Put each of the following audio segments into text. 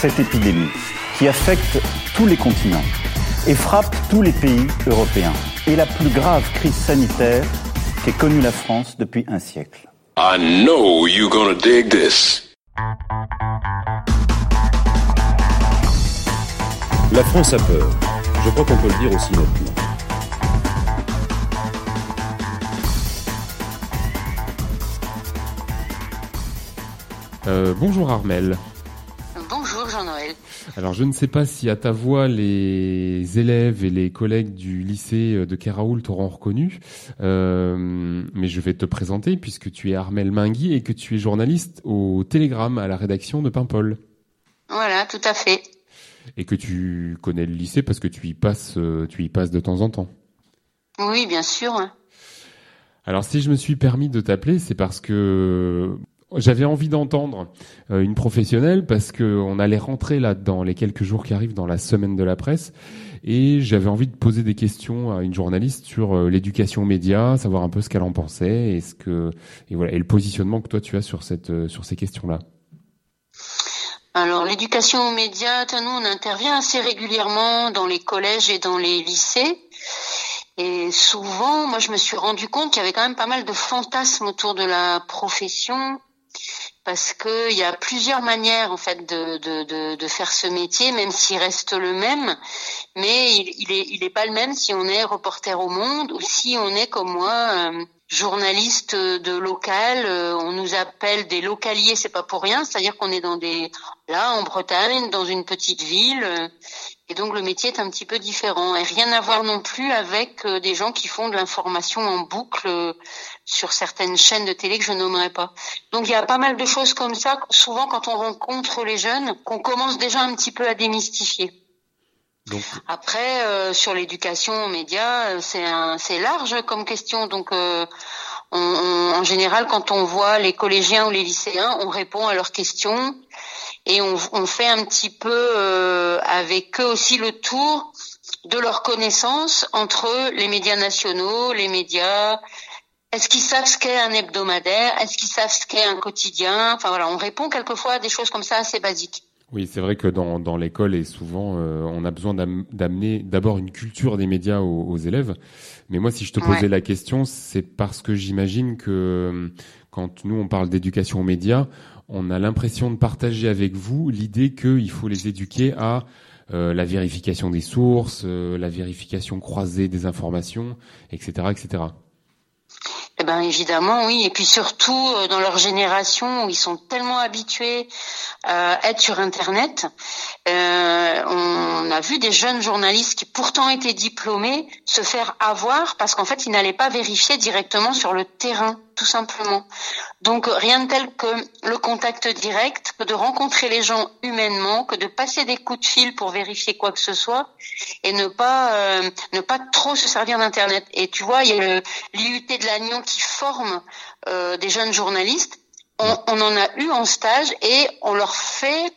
Cette épidémie qui affecte tous les continents et frappe tous les pays européens est la plus grave crise sanitaire qu'ait connue la France depuis un siècle. I know you're gonna dig this. La France a peur. Je crois qu'on peut le dire aussi nettement. Euh, bonjour Armel. Alors je ne sais pas si à ta voix les élèves et les collègues du lycée de Keraoul t'auront reconnu, euh, mais je vais te présenter puisque tu es Armel Mingui et que tu es journaliste au Télégramme à la rédaction de Paimpol. Voilà, tout à fait. Et que tu connais le lycée parce que tu y passes, euh, tu y passes de temps en temps. Oui, bien sûr. Alors si je me suis permis de t'appeler, c'est parce que j'avais envie d'entendre euh, une professionnelle parce que on allait rentrer là dans les quelques jours qui arrivent dans la semaine de la presse et j'avais envie de poser des questions à une journaliste sur euh, l'éducation média, savoir un peu ce qu'elle en pensait et ce que et voilà et le positionnement que toi tu as sur cette euh, sur ces questions-là. Alors l'éducation aux médias, nous on intervient assez régulièrement dans les collèges et dans les lycées. Et souvent, moi, je me suis rendu compte qu'il y avait quand même pas mal de fantasmes autour de la profession parce qu'il y a plusieurs manières en fait de, faire ce métier, même s'il reste le même, mais il, il, il pas le même si on est reporter au Monde ou si on est comme moi euh, journaliste de local. Euh, on nous appelle des localiers, c'est pas pour rien, c'est-à-dire qu'on est dans des là en Bretagne, dans une petite ville. Et donc le métier est un petit peu différent et rien à voir non plus avec euh, des gens qui font de l'information en boucle sur certaines chaînes de télé que je nommerai pas. Donc il y a pas mal de choses comme ça, souvent quand on rencontre les jeunes, qu'on commence déjà un petit peu à démystifier. Donc... Après, euh, sur l'éducation aux médias, c'est c'est large comme question. Donc, on, on, en général, quand on voit les collégiens ou les lycéens, on répond à leurs questions et on, on fait un petit peu euh, avec eux aussi le tour de leurs connaissances entre les médias nationaux, les médias. Est-ce qu'ils savent ce qu'est un hebdomadaire? Est-ce qu'ils savent ce qu'est un quotidien? Enfin voilà, on répond quelquefois à des choses comme ça assez basiques. Oui, c'est vrai que dans, dans l'école et souvent euh, on a besoin d'amener d'abord une culture des médias aux, aux, élèves. Mais moi, si je te posais ouais. la question, c'est parce que j'imagine que euh, quand nous on parle d'éducation aux médias, on a l'impression de partager avec vous l'idée qu'il faut les éduquer à euh, la vérification des sources, euh, la vérification croisée des informations, etc., etc. Eh ben évidemment oui. Et puis surtout euh, dans leur génération où ils sont tellement habitués à être sur internet, euh, on a vu des jeunes journalistes qui pourtant étaient diplômés se faire avoir parce qu'en fait ils n'allaient pas vérifier directement sur le terrain tout simplement. Donc rien de tel que le contact direct, que de rencontrer les gens humainement, que de passer des coups de fil pour vérifier quoi que ce soit et ne pas euh, ne pas trop se servir d'internet. Et tu vois, il y a l'IUT de Lannion qui forme euh, des jeunes journalistes. On, on, en a eu en stage et on leur fait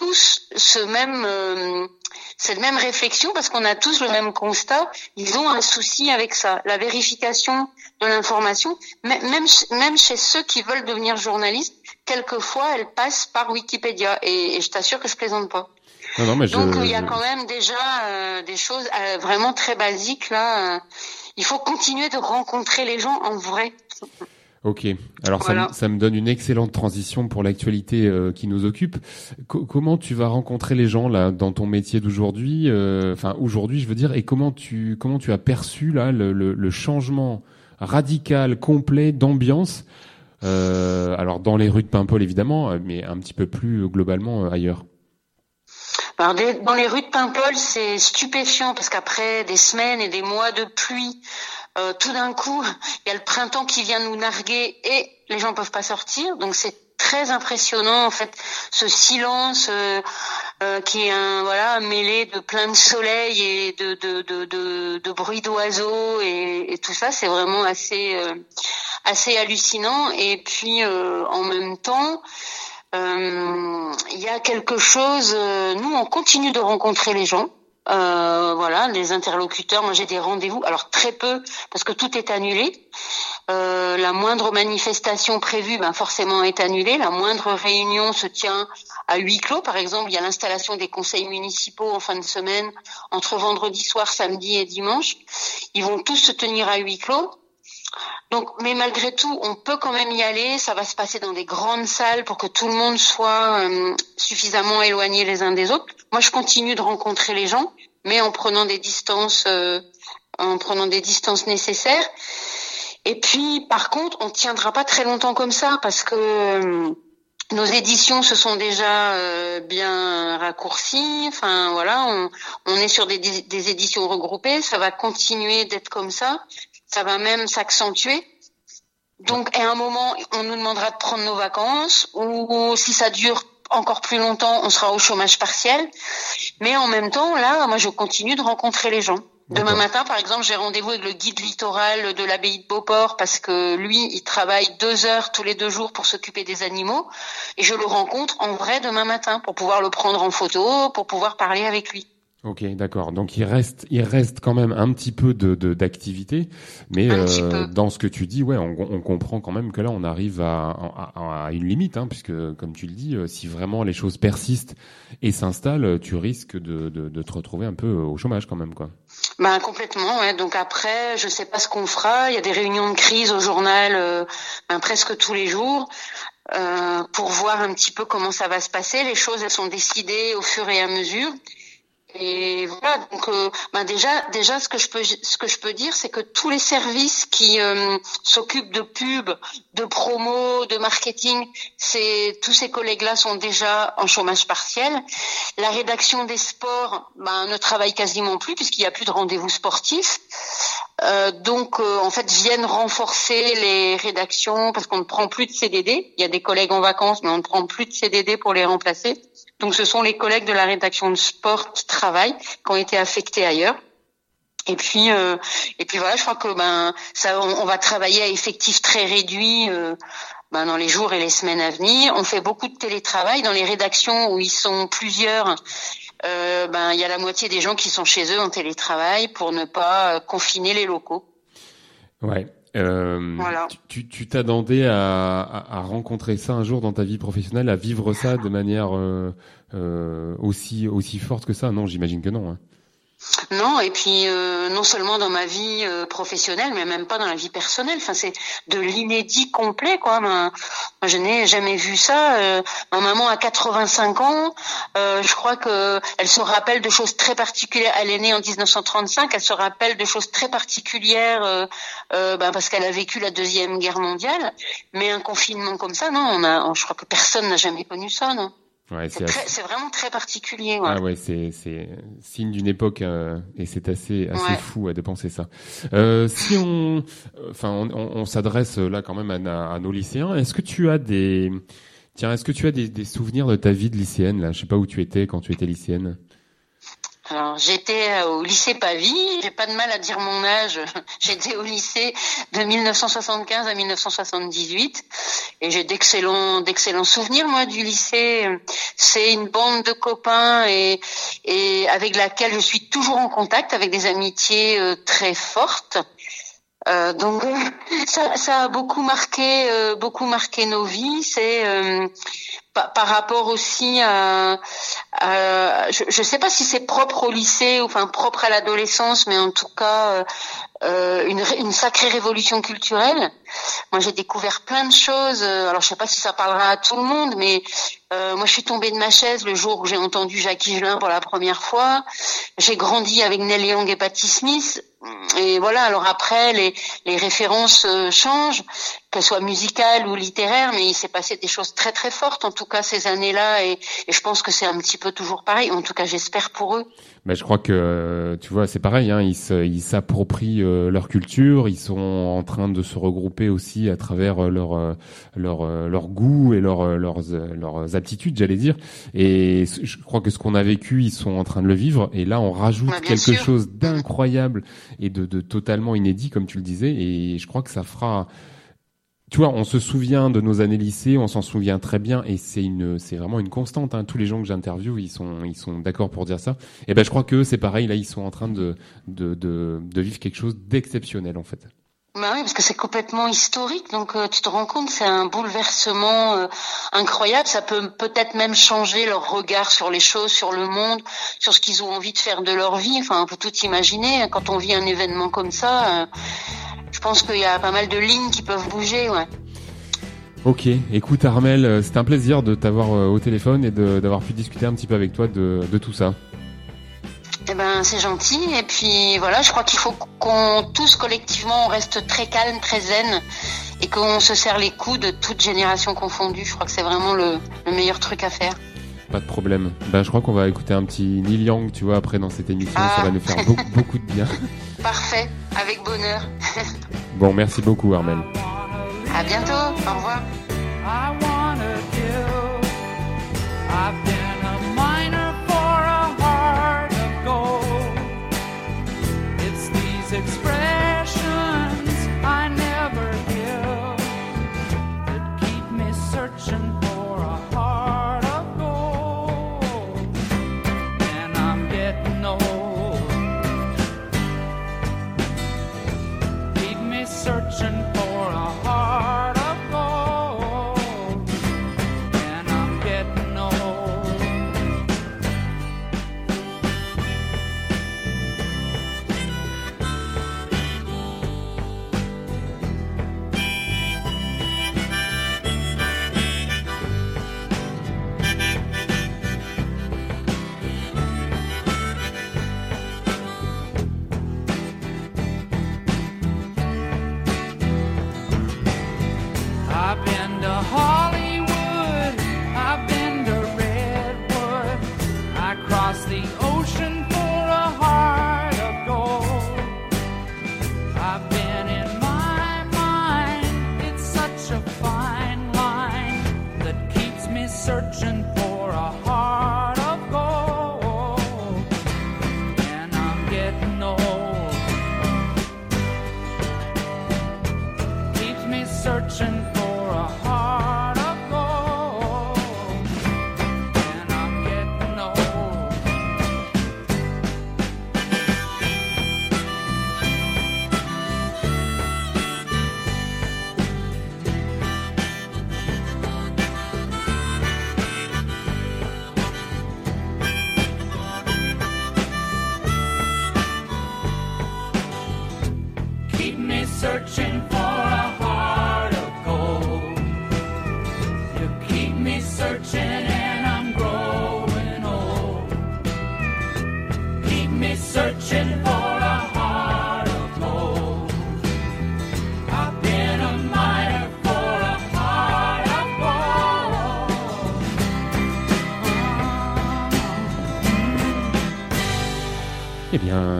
tous ce même euh, cette même réflexion parce qu'on a tous le même constat. Ils ont un souci avec ça, la vérification de l'information. Même même chez ceux qui veulent devenir journalistes, quelquefois elle passe par Wikipédia et, et je t'assure que je plaisante pas. Non, non, mais Donc il y a quand même déjà euh, des choses euh, vraiment très basiques là. il faut continuer de rencontrer les gens en vrai. Ok, alors voilà. ça, ça, me donne une excellente transition pour l'actualité euh, qui nous occupe. Co comment tu vas rencontrer les gens là dans ton métier d'aujourd'hui, euh, enfin aujourd'hui je veux dire, et comment tu comment tu as perçu là le, le, le changement radical, complet d'ambiance, euh, alors dans les rues de Paimpol évidemment, mais un petit peu plus globalement euh, ailleurs? Alors, dans les rues de Paimpol, c'est stupéfiant parce qu'après des semaines et des mois de pluie, euh, tout d'un coup, il y a le printemps qui vient nous narguer et les gens peuvent pas sortir. Donc c'est très impressionnant en fait ce silence euh, euh, qui est un voilà mêlé de plein de soleil et de de de de, bruit d'oiseaux et, tout ça. C'est vraiment assez assez hallucinant. Et puis en même temps il y a quelque chose nous on continue de rencontrer les gens euh, voilà, les interlocuteurs. Moi, j'ai des rendez-vous. Alors très peu parce que tout est annulé. Euh, la moindre manifestation prévue, ben forcément est annulée. La moindre réunion se tient à huis clos. Par exemple, il y a l'installation des conseils municipaux en fin de semaine entre vendredi soir, samedi et dimanche. Ils vont tous se tenir à huis clos. Donc, mais malgré tout, on peut quand même y aller. Ça va se passer dans des grandes salles pour que tout le monde soit euh, suffisamment éloigné les uns des autres. Moi, je continue de rencontrer les gens, mais en prenant des distances, euh, en prenant des distances nécessaires. Et puis, par contre, on tiendra pas très longtemps comme ça parce que euh, nos éditions se sont déjà bien raccourcies. Enfin, voilà, on, on est sur des, des éditions regroupées. Ça va continuer d'être comme ça ça va même s'accentuer. Donc, à un moment, on nous demandera de prendre nos vacances, ou si ça dure encore plus longtemps, on sera au chômage partiel. Mais en même temps, là, moi, je continue de rencontrer les gens. Demain matin, par exemple, j'ai rendez-vous avec le guide littoral de l'abbaye de Beauport parce que lui, il travaille deux heures tous les deux jours pour s'occuper des animaux et je le rencontre en vrai demain matin pour pouvoir le prendre en photo, pour pouvoir parler avec lui. Ok, d'accord. Donc il reste, il reste quand même un petit peu de d'activité, mais euh, dans ce que tu dis, ouais, on, on, comprend quand même que là on arrive à, à, à une limite, hein, puisque comme tu le dis, euh, si vraiment les choses persistent et s'installent, tu risques de, de, de, te retrouver un peu au chômage quand même, quoi. Ben complètement. Ouais. Donc après, je sais pas ce qu'on fera. Il y a des réunions de crise au journal, euh, ben, presque tous les jours. Euh, pour voir un petit peu comment ça va se passer. Les choses, elles sont décidées au fur et à mesure. Et voilà, donc euh, ben déjà, déjà ce que je peux, ce que je peux dire, c'est que tous les services qui euh, s'occupent de pub, de promo, de marketing, tous ces collègues-là sont déjà en chômage partiel. La rédaction des sports ben, ne travaille quasiment plus puisqu'il n'y a plus de rendez-vous sportifs. Euh, donc en fait viennent renforcer les rédactions parce qu'on ne prend plus de CDD. Il y a des collègues en vacances, mais on ne prend plus de CDD pour les remplacer. Donc ce sont les collègues de la rédaction de sport qui travaillent, qui ont été affectés ailleurs. Et puis euh, et puis voilà, je crois que ben ça on, va travailler à effectif très réduit euh, ben, dans les jours et les semaines à venir. On fait beaucoup de télétravail dans les rédactions où ils sont plusieurs. Euh, ben il y a la moitié des gens qui sont chez eux en télétravail pour ne pas confiner les locaux. Ouais. Euh, Tu t'attendais à, à, à, rencontrer ça un jour dans ta vie professionnelle, à vivre ça de manière euh, euh, aussi aussi forte que ça? Non, j'imagine que non. Hein. Non, et puis euh, non seulement dans ma vie euh, professionnelle, mais même pas dans la vie personnelle. Enfin, c'est de l'inédit complet, quoi. Je n'ai jamais vu ça. Euh, ma maman a 85 ans. je crois que elle se rappelle de choses très particulières. Elle est née en 1935. Elle se rappelle de choses très particulières ben, parce qu'elle a vécu la deuxième guerre mondiale. Mais un confinement comme ça, non. On a, je crois que personne n'a jamais connu ça, non. Ouais, c'est vraiment très particulier. Ouais. Ah ouais, c'est c'est signe d'une époque euh, et c'est assez assez fou à de penser ça. Euh, si on, enfin, on, on, s'adresse là quand même à, à nos lycéens. Est-ce que tu as des, tiens, est-ce que tu as des, des souvenirs de ta vie de lycéenne là? Je sais pas où tu étais quand tu étais lycéenne. Alors j'étais euh, au lycée Pavie, j'ai pas de mal à dire mon âge. J'étais au lycée de 1975 à 1978 et j'ai d'excellents d'excellents souvenirs moi du lycée. C'est une bande de copains et et avec laquelle je suis toujours en contact avec des amitiés euh, très fortes. Euh, donc ça, ça, a beaucoup marqué, euh, beaucoup marqué nos vies. C'est euh, par, rapport aussi à, je ne sais pas si c'est propre au lycée ou enfin propre à l'adolescence, mais en tout cas euh, une, une, sacrée révolution culturelle. Moi, j'ai découvert plein de choses. Alors, je sais pas si ça parlera à tout le monde, mais euh, moi, je suis tombée de ma chaise le jour où j'ai entendu Jacques Higelin pour la première fois. J'ai grandi avec Neil Young et Patti Smith. Et voilà. Alors après, les, les références euh, changent, qu'elle soit musicale ou littéraire, mais il s'est passé des choses très très fortes en tout cas ces années-là et, je pense que c'est un petit peu toujours pareil. En tout cas, j'espère pour eux. Mais je crois que tu vois, c'est pareil. Hein, ils s'approprient euh, leur culture. Ils sont en train de se regrouper aussi à travers euh, leur euh, leur leur goût et leur leurs leurs aptitudes, j'allais dire. Et je crois que ce qu'on a vécu, ils sont en train de le vivre. Et là, on rajoute quelque chose d'incroyable et de, de totalement inédit, comme tu le disais. Et je crois que ça fera tu vois, on se souvient de nos années lycée, on s'en souvient très bien, et c'est une, c'est vraiment une constante. Hein. Tous les gens que j'interviewe, ils sont, ils sont d'accord pour dire ça. Et ben, je crois que c'est pareil. Là, ils sont en train de, de, de, de vivre quelque chose d'exceptionnel, en fait. Bah oui, parce que c'est complètement historique, donc euh, tu te rends compte, c'est un bouleversement euh, incroyable. Ça peut peut-être même changer leur regard sur les choses, sur le monde, sur ce qu'ils ont envie de faire de leur vie. Enfin, on peut tout imaginer. Quand on vit un événement comme ça, euh, je pense qu'il y a pas mal de lignes qui peuvent bouger, ouais. Ok, écoute Armel, c'était un plaisir de t'avoir au téléphone et d'avoir pu discuter un petit peu avec toi de, de tout ça. Eh ben c'est gentil puis voilà, je crois qu'il faut qu'on tous collectivement on reste très calme, très zen et qu'on se serre les coudes de toute génération confondue. Je crois que c'est vraiment le, le, meilleur truc à faire. Pas de problème. Ben je crois qu'on va écouter un petit Neil Young, tu vois, après dans cette émission, ça ah. va nous faire beaucoup, beaucoup de bien. Parfait, avec bonheur. bon, merci beaucoup Armel. À bientôt, au revoir.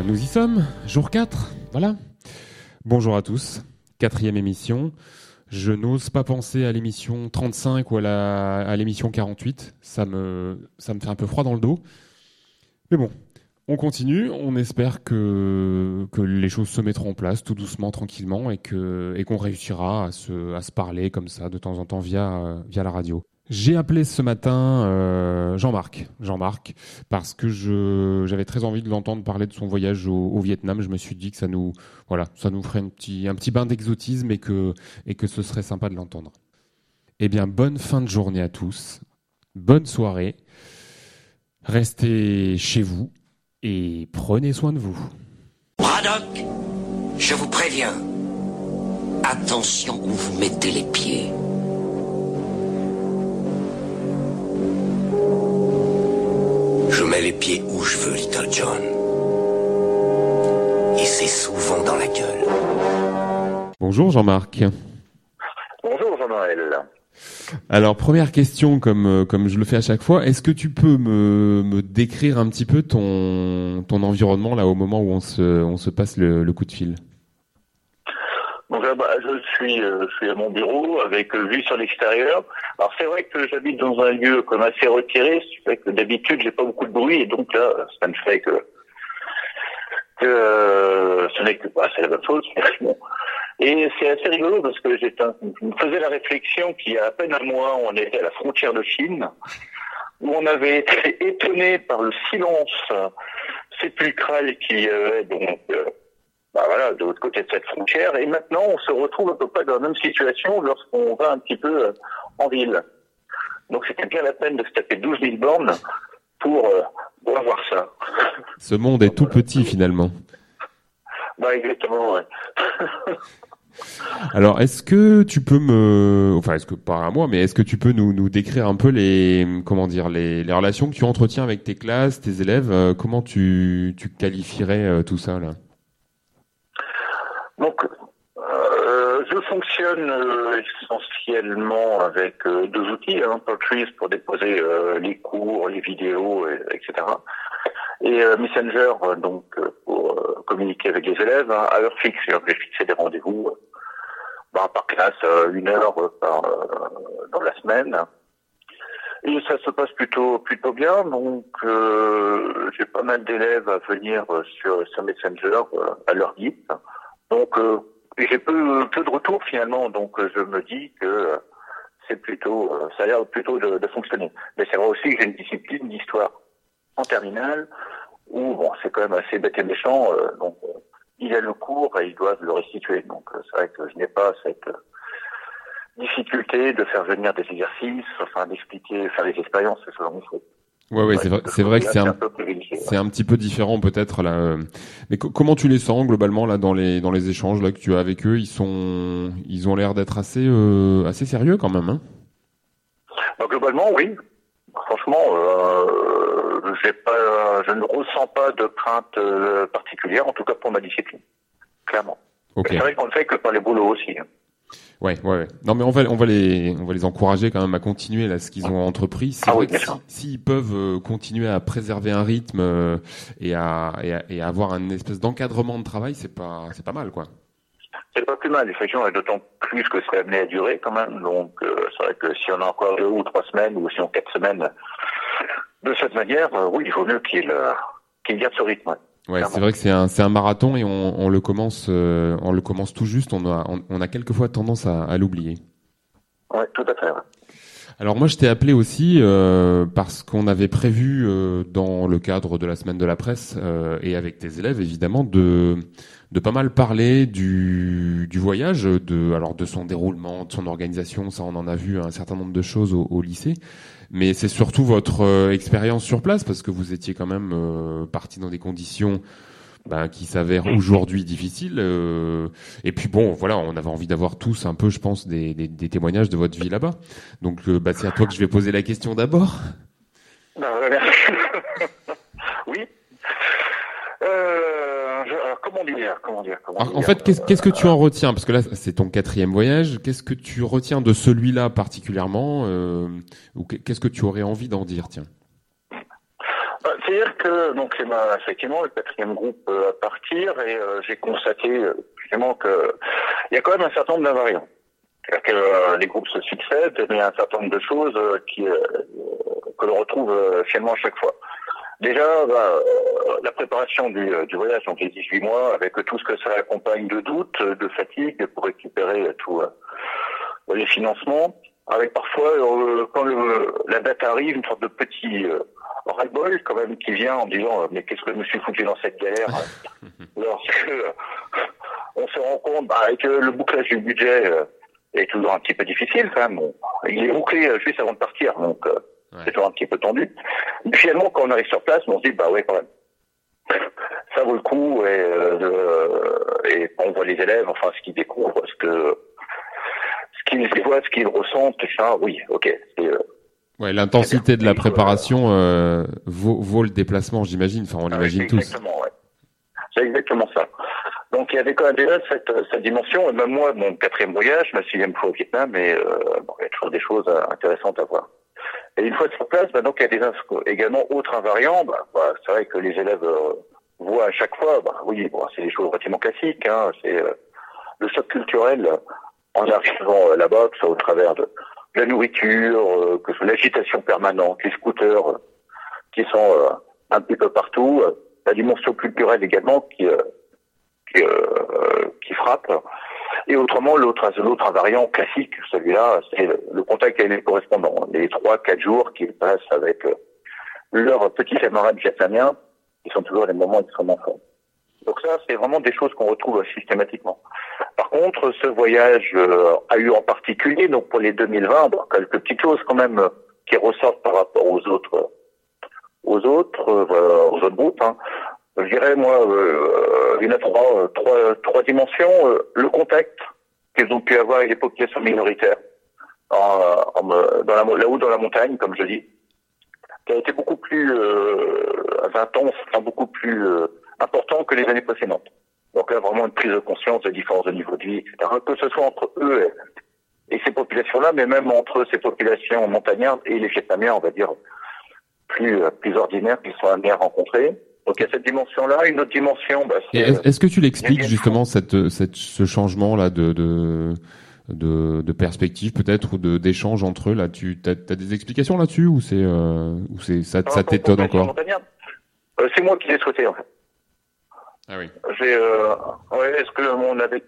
Nous y sommes, jour 4, voilà. Bonjour à tous, quatrième émission. Je n'ose pas penser à l'émission 35 ou à l'émission 48, ça me, ça me fait un peu froid dans le dos. Mais bon, on continue, on espère que, les choses se mettront en place tout doucement, tranquillement, et qu'on réussira à se, parler comme ça de temps en temps via la radio. J'ai appelé ce matin euh, Jean-Marc, Jean-Marc, parce que je j'avais très envie de l'entendre parler de son voyage au, Vietnam. Je me suis dit que ça nous voilà, ça nous ferait un petit un petit bain d'exotisme et que et que ce serait sympa de l'entendre. Eh bien, bonne fin de journée à tous, bonne soirée. Restez chez vous et prenez soin de vous. Braddock, je vous préviens. Attention où vous mettez les pieds. Les pieds où je veux, Little John. Et c'est souvent dans la gueule. Bonjour Jean-Marc. culturel. Alors première question, comme euh, comme je le fais à chaque fois, est-ce que tu peux me, me décrire un petit peu ton ton environnement là au moment où on se on se passe le, le coup de fil? Donc là, bah, je suis euh, je suis à mon bureau avec euh, vue sur l'extérieur. Alors c'est vrai que j'habite dans un lieu comme assez retiré, ce qui fait que d'habitude j'ai pas beaucoup de bruit et donc là ça ne fait que que euh, ce n'est que bah, c'est la même chose. Bon. Et c'est assez rigolo parce que je me faisais la réflexion qu'il y a à peine un mois, on était à la frontière de Chine, où on avait été étonné par le silence sépulcral qu'il y avait donc euh, bah voilà, de l'autre côté de cette frontière. Et maintenant, on se retrouve à peu près dans la même situation lorsqu'on va un petit peu euh, en ville. Donc c'était bien la peine de se taper 12 000 bornes pour, euh, pour avoir ça. Ce monde est tout petit finalement. Bah exactement, ouais. Alors, est-ce que tu peux me, enfin, est-ce que pas à moi, mais est-ce que tu peux nous, nous décrire un peu les, comment dire, les, les relations que tu entretiens avec tes classes, tes élèves euh, Comment tu, tu qualifierais euh, tout ça là? Donc, euh, je fonctionne euh, essentiellement avec euh, deux outils, hein, pour déposer euh, les cours, les vidéos, et- etc. Et Messenger, donc pour communiquer avec les élèves hein, à heure fixe. J'ai fixé des rendez-vous bah, par classe, une heure par, dans la semaine. Et ça se passe plutôt plutôt bien. Donc j'ai pas mal d'élèves à venir sur, sur Messenger à leur guide. Donc euh, j'ai peu peu de retours finalement. Donc euh, je me dis que euh, c'est plutôt euh, ça a l'air plutôt de, de fonctionner. Mais c'est vrai aussi que j'ai une discipline d'histoire en terminale où bon c'est quand même assez bête et méchant. euh, donc il a le cours et ils doivent le restituer. Donc c'est vrai que je n'ai pas cette difficulté de faire venir des exercices, enfin d'expliquer, faire des expériences, ce genre de choses. Ouais, ouais, c'est vrai, c'est vrai que c'est un, c'est un petit peu différent peut-être là. euh. Mais co- comment tu les sens globalement là dans les dans les échanges là que tu as avec eux? Ils sont, ils ont l'air d'être assez euh, assez sérieux quand même. Hein? Bah, globalement, oui. Franchement, euh, j'ai pas, je ne ressens pas de crainte euh, particulière, en tout cas pour ma discipline, clairement. ok. C'est vrai qu'on ne fait que par les boulots aussi. hein. Ouais, ouais, ouais. Non, mais on va, on va les, on va les encourager quand même à continuer là ce qu'ils ont entrepris. Ah oui, bien sûr. s'ils peuvent euh, continuer à préserver un rythme euh, et à, et à, et à avoir un espèce d'encadrement de travail, c'est pas, c'est pas mal, quoi. C'est pas plus mal, effectivement, et d'autant plus que c'est amené à durer quand même. Donc, euh, c'est vrai que si on a encore deux ou trois semaines, ou si on a quatre semaines de cette manière, euh, oui, il vaut mieux qu'il qu'il garde ce rythme. Ouais. C'est vrai que c'est un, c'est un marathon et on, on le commence, euh, on le commence tout juste. On a, on, on a quelquefois tendance à, à l'oublier. Ouais, tout à fait. ouais. Alors moi je t'ai appelé aussi euh, parce qu'on avait prévu euh, dans le cadre de la semaine de la presse euh, et avec tes élèves évidemment de de pas mal parler du du voyage de alors de son déroulement de son organisation ça on en a vu un certain nombre de choses au, au lycée mais c'est surtout votre euh, expérience sur place parce que vous étiez quand même euh, parti dans des conditions ben, qui s'avèrent aujourd'hui difficiles. euh, et puis bon, voilà, on avait envie d'avoir tous un peu, je pense, des, des, des témoignages de votre vie là-bas. Donc euh, bah, c'est à toi que je vais poser la question d'abord. Ben, voilà. oui. Euh, comment dire Comment dire comment Alors, en fait, qu'est-ce que tu en retiens? Parce que là, c'est ton quatrième voyage. Qu'est-ce que tu retiens de celui-là particulièrement euh, Ou qu'est- qu'est-ce que tu aurais envie d'en dire Tiens? Bah, C'est-à-dire que donc c'est ma effectivement le quatrième groupe euh, à partir et euh, j'ai constaté euh, justement que il y a quand même un certain nombre d'invariants. C'est-à-dire que euh, les groupes se succèdent, mais il y a un certain nombre de choses euh, qui euh, que l'on retrouve euh, finalement à chaque fois. Déjà, bah, euh, la préparation du, euh, du voyage, donc les 18 mois, avec tout ce que ça accompagne de doutes, de fatigue pour récupérer tout euh, les financements, avec parfois, euh, quand le- la date arrive, une sorte de petit euh, ras-le-bol quand même qui vient en disant euh, mais qu'est-ce que je me suis foutu dans cette galère lorsque euh, on se rend compte bah, euh, le bouclage du budget euh, est toujours un petit peu difficile quand même. Bon, il est bouclé juste avant de partir, donc euh, Ouais. c'est toujours un petit peu tendu. Mais finalement, quand on arrive sur place, on se dit bah ouais quand même. Ça vaut le coup et, euh, et on voit les élèves, enfin ce qu'ils découvrent, ce que ce qu'ils voient, ce qu'ils ressentent, ça, oui, ok. c'est, euh, Ouais, l'intensité de la préparation euh, vaut, vaut le déplacement, j'imagine. Enfin, on Ah, l'imagine c'est tous. Exactement, ouais. C'est exactement ça. Donc il y avait quand même déjà cette, cette dimension. Et même moi, mon quatrième voyage, ma sixième fois au Vietnam, mais euh, bon, il y a toujours des choses intéressantes à voir. Et une fois sur place, il y a des également autres invariants. Bah, bah, c'est vrai que les élèves euh, voient à chaque fois. Bah, oui, c'est des choses relativement classiques. Hein, c'est euh, le choc culturel en arrivant là-bas, que au travers de, la nourriture, que ce l'agitation permanente, les scooters qui sont un petit peu partout, la dimension culturelle également qui frappe. Et autrement, l'autre, l'autre invariant classique, celui-là, c'est le contact avec les correspondants. Les trois, quatre jours qu'ils passent avec euh, leurs petits camarades vietnamiens, qui sont toujours les moments extrêmement forts. Donc ça, c'est vraiment des choses qu'on retrouve systématiquement. Par contre, ce voyage euh, a eu en particulier, donc pour les 2020, quelques petites choses quand même euh, qui ressortent par rapport aux autres, aux autres, aux autres groupes. Hein je dirais moi, euh, il y a trois, trois, trois dimensions. Euh, le contact qu'ils ont pu avoir avec les populations minoritaires, en, en, dans la, là-haut dans la montagne, comme je dis, qui a été beaucoup plus euh, intense, enfin, beaucoup plus euh, important que les années précédentes. Donc là, vraiment une prise de conscience des différences de niveau de vie. Que ce soit entre eux et, ces populations-là, mais même entre ces populations montagnardes et les Vietnamiens, on va dire, plus, plus ordinaires qu'ils sont amenés à rencontrer. Donc il y a cette dimension-là, une autre dimension. Bah, Est-ce que tu l'expliques justement cette, cette, ce changement-là de, de, de, de perspective peut-être ou de d'échange entre eux là Tu as, as, des explications là-dessus ou c'est euh, ou c'est ça, ça t'étonne encore euh, C'est moi qui l'ai souhaité en fait. Ah oui. J'ai euh, ouais, est-ce que on avait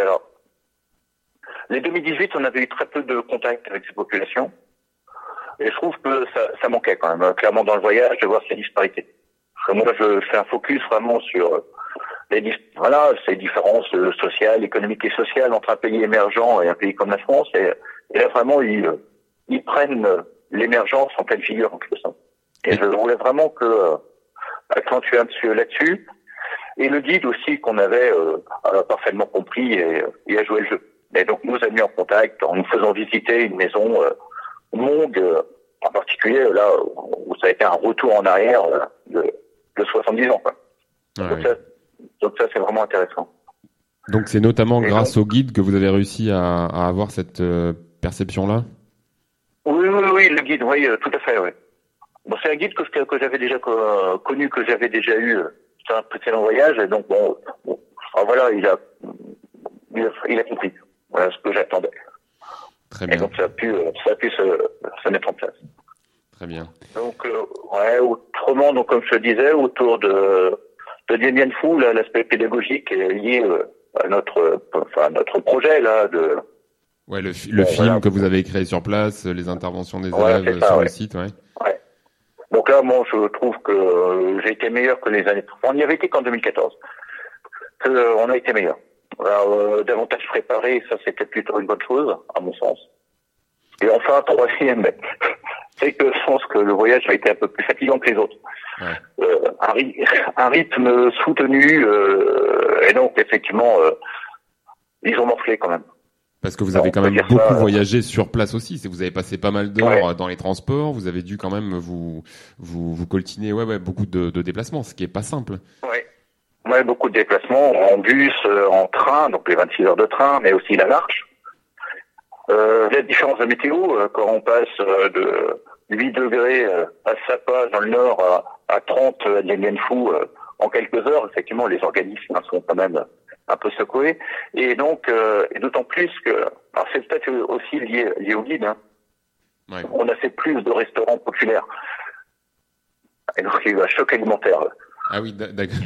alors les 2018 on avait eu très peu de contact avec ces populations et je trouve que ça, ça manquait quand même clairement dans le voyage de voir ces disparités moi, je fais un focus vraiment sur euh, les, voilà, ces différences euh, sociales, économiques et sociales entre un pays émergent et un pays comme la France. Et, là, vraiment, ils, euh, ils prennent l'émergence en pleine figure, en quelque sorte. Et je voulais vraiment que accentuer un petit là-dessus. Et le guide aussi qu'on avait euh, parfaitement compris et, et, a joué le jeu. Et donc nous a mis en contact en nous faisant visiter une maison euh, longue, en particulier là où ça a été un retour en arrière de, de 70 ans. Quoi. Donc ça, c'est vraiment intéressant. Donc c'est notamment Et grâce donc, au guide que vous avez réussi à, à avoir cette euh, perception-là? Oui, oui, oui, le guide, oui, euh, tout à fait, oui. Bon, c'est un guide que, que j'avais déjà euh, connu, que j'avais déjà eu sur un précédent voyage, et donc bon, bon voilà, il a, il a, il a compris voilà ce que j'attendais. Très bien. Et donc ça a pu, ça a pu se, se mettre en place. Très bien. Donc, euh, ouais, autrement, donc, comme je te disais, autour de, de Dien Bien Phu, l'aspect pédagogique est lié euh, à notre, enfin, notre projet, là, de. Ouais, le, le film voilà. que vous avez créé sur place, les interventions des ouais, élèves ça, sur le site, ouais. ouais. Donc là, moi, je trouve que euh, j'ai été meilleur que les années. On n'y avait été qu'en 2014. Que, euh, on a été meilleur. Alors, euh, davantage préparé, ça c'était plutôt une bonne chose, à mon sens. Et enfin, troisième, c'est que je pense que le voyage a été un peu plus fatigant que les autres. Ouais. Euh, un, un, rythme soutenu, euh, et donc effectivement, euh, ils ont morflé quand même. Parce que vous avez quand même beaucoup ça, voyagé sur place aussi. Vous avez passé pas mal d'heures ouais. dans les transports. Vous avez dû quand même vous vous, vous coltiner ouais, ouais, beaucoup de, de déplacements, ce qui est pas simple. Ouais. Ouais, beaucoup de déplacements en bus, en train, donc les 26 heures de train, mais aussi la marche. Euh, la différence de météo, euh, quand on passe euh, de 8 degrés euh, à Sapa dans le nord à, à 30 à Dien Phu en quelques heures, effectivement, les organismes sont quand même un peu secoués. Et donc, et d'autant plus que, alors c'est peut-être aussi lié, lié au guide, hein. ouais. on a fait plus de restaurants populaires. Et donc, il y a eu un choc alimentaire. Ah oui, d'accord.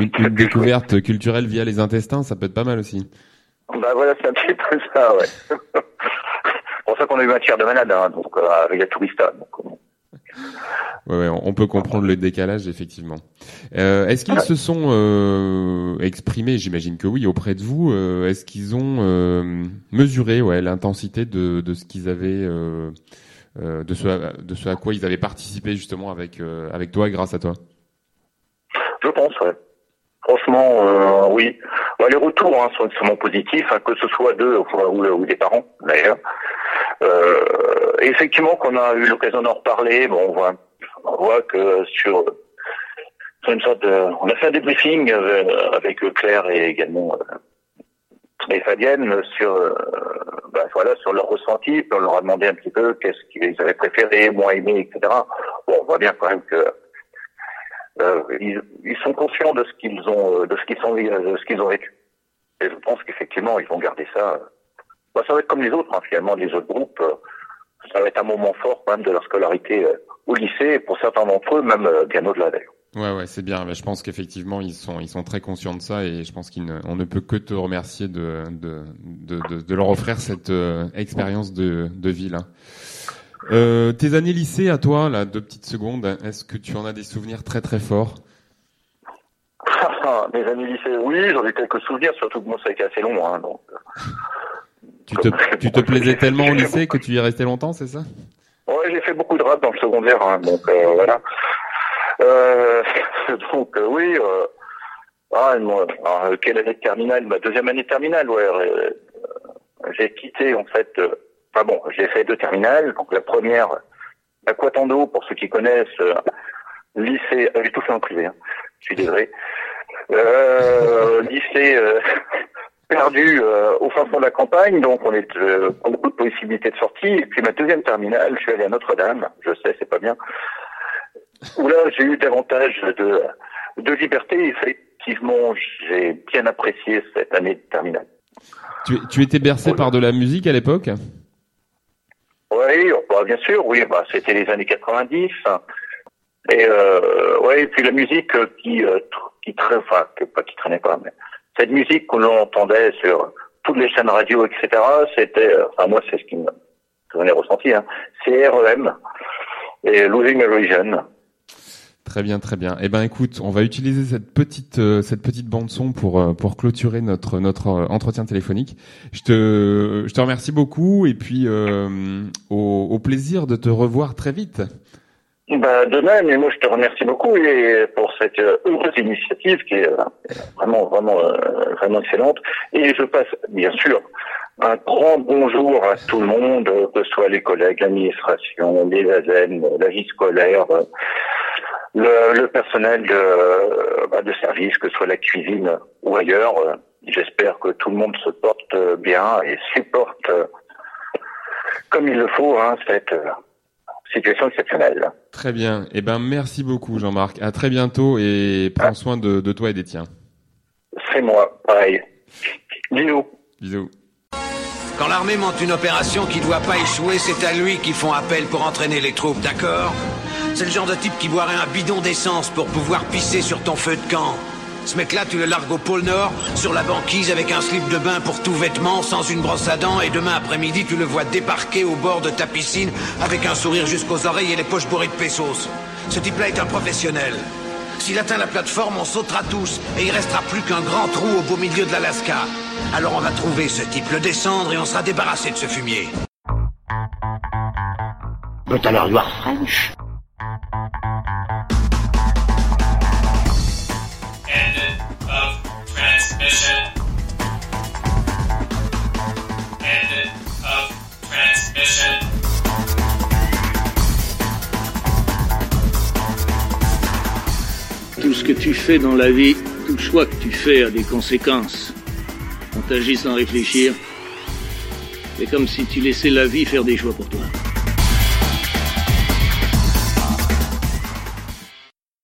une, une découverte culturelle via les intestins, ça peut être pas mal aussi. Bah voilà, c'est un petit peu ça, ouais. c'est pour ça qu'on a eu un tiers de malade, hein, donc euh, avec la tourista. Donc, euh, Ouais, ouais, on peut comprendre le décalage effectivement. Euh, est-ce qu'ils se sont euh, exprimés, j'imagine que oui, auprès de vous euh, Est-ce qu'ils ont euh, mesuré ouais, l'intensité de, de ce qu'ils avaient, euh, de, ce à, de ce à quoi ils avaient participé justement avec avec toi, grâce à toi? Je pense, ouais. Franchement, euh, oui. Bah, les retours hein, sont extrêmement positifs, hein, que ce soit d'eux ou, ou, des parents, d'ailleurs. Euh, effectivement, qu'on a eu l'occasion d'en reparler, bon, on voit, on voit que sur une sorte de, on a fait un débriefing euh, avec Claire et également et Fabienne sur, bah, voilà, sur leur ressenti. on leur a demandé un petit peu qu'est-ce qu'ils avaient préféré, moins aimé, etc. Bon, on voit bien quand même que euh, ils, ils, sont conscients de ce qu'ils ont, de ce qu'ils sont, de ce qu'ils ont vécu. Et je pense qu'effectivement, ils vont garder ça. Bah, ça va être comme les autres, hein, finalement, les autres groupes. ça va être un moment fort quand même de leur scolarité au lycée, et pour certains d'entre eux, même bien au-delà d'ailleurs. Ouais, ouais, c'est bien. Mais je pense qu'effectivement, ils sont, ils sont très conscients de ça et je pense qu'on ne, ne peut que te remercier de, de, de, de, leur offrir cette euh, expérience de, de ville. Hein. Euh, tes années lycée à toi, là, deux petites secondes, est-ce que tu en as des souvenirs très très forts? Mes années lycée, oui, j'en ai quelques souvenirs, surtout que moi ça a été assez long, hein, donc. Tu te, tu te plaisais tellement au lycée que tu y es resté longtemps, c'est ça? Ouais, j'ai fait beaucoup de rap dans le secondaire, hein, donc euh, voilà. Euh, donc euh, oui. Euh, ah, moi, quelle année de terminale? Ma deuxième année de terminale, ouais. Euh, j'ai quitté en fait. Enfin bon, j'ai fait deux terminales. Donc la première, à Quatando, pour ceux qui connaissent, lycée. J'ai tout fait en privé. Hein, je suis désolé. lycée perdu au fin fond de la campagne, donc on est euh, beaucoup de possibilités de sortie. Et puis ma deuxième terminale, je suis allé à Notre-Dame. Je sais, c'est pas bien où là j'ai eu davantage de, de liberté. Effectivement, j'ai bien apprécié cette année de terminale. Tu, tu étais bercé par de la musique à l'époque? Oui, bah, bien sûr, oui, bah, c'était les années 90. Et euh, ouais, et puis la musique qui euh, qui traînait, enfin pas qui traînait pas, mais cette musique que l'on entendait sur toutes les chaînes radio, etc. C'était, euh, enfin moi c'est ce qui me j'en ai ressenti, hein, c'est REM et Losing a Region. Très bien, très bien. Eh ben, écoute, on va utiliser cette petite euh, cette petite bande son pour euh, pour clôturer notre notre euh, entretien téléphonique. Je te je te remercie beaucoup et puis au, au, plaisir de te revoir très vite. Bah, de même, et moi je te remercie beaucoup et pour cette heureuse initiative qui est vraiment vraiment vraiment excellente. Et je passe bien sûr un grand bonjour à tout le monde, que ce soit les collègues, l'administration, les AZEN, la vie scolaire le, le personnel de, bah, de service, que ce soit la cuisine ou ailleurs. Euh, j'espère que tout le monde se porte bien et supporte euh, comme il le faut hein, cette euh, situation exceptionnelle. Très bien. Eh ben, merci beaucoup, Jean-Marc. À très bientôt et prends soin de, de toi et des tiens. C'est moi, pareil. Bisous. Bisous. Quand l'armée monte une opération qui ne doit pas échouer, c'est à lui qu'ils font appel pour entraîner les troupes, d'accord? C'est le genre de type qui boirait un bidon d'essence pour pouvoir pisser sur ton feu de camp. Ce mec-là, tu le largues au pôle Nord, sur la banquise avec un slip de bain pour tout vêtement, sans une brosse à dents, et demain après-midi, tu le vois débarquer au bord de ta piscine avec un sourire jusqu'aux oreilles et les poches bourrées de pesos. Ce type-là est un professionnel. S'il atteint la plateforme, on sautera tous, et il restera plus qu'un grand trou au beau milieu de l'Alaska. Alors on va trouver ce type, le descendre, et on sera débarrassé de ce fumier. Que tu fais dans la vie, tout choix que tu fais a des conséquences. On t'agit sans réfléchir. C'est comme si tu laissais la vie faire des choix pour toi.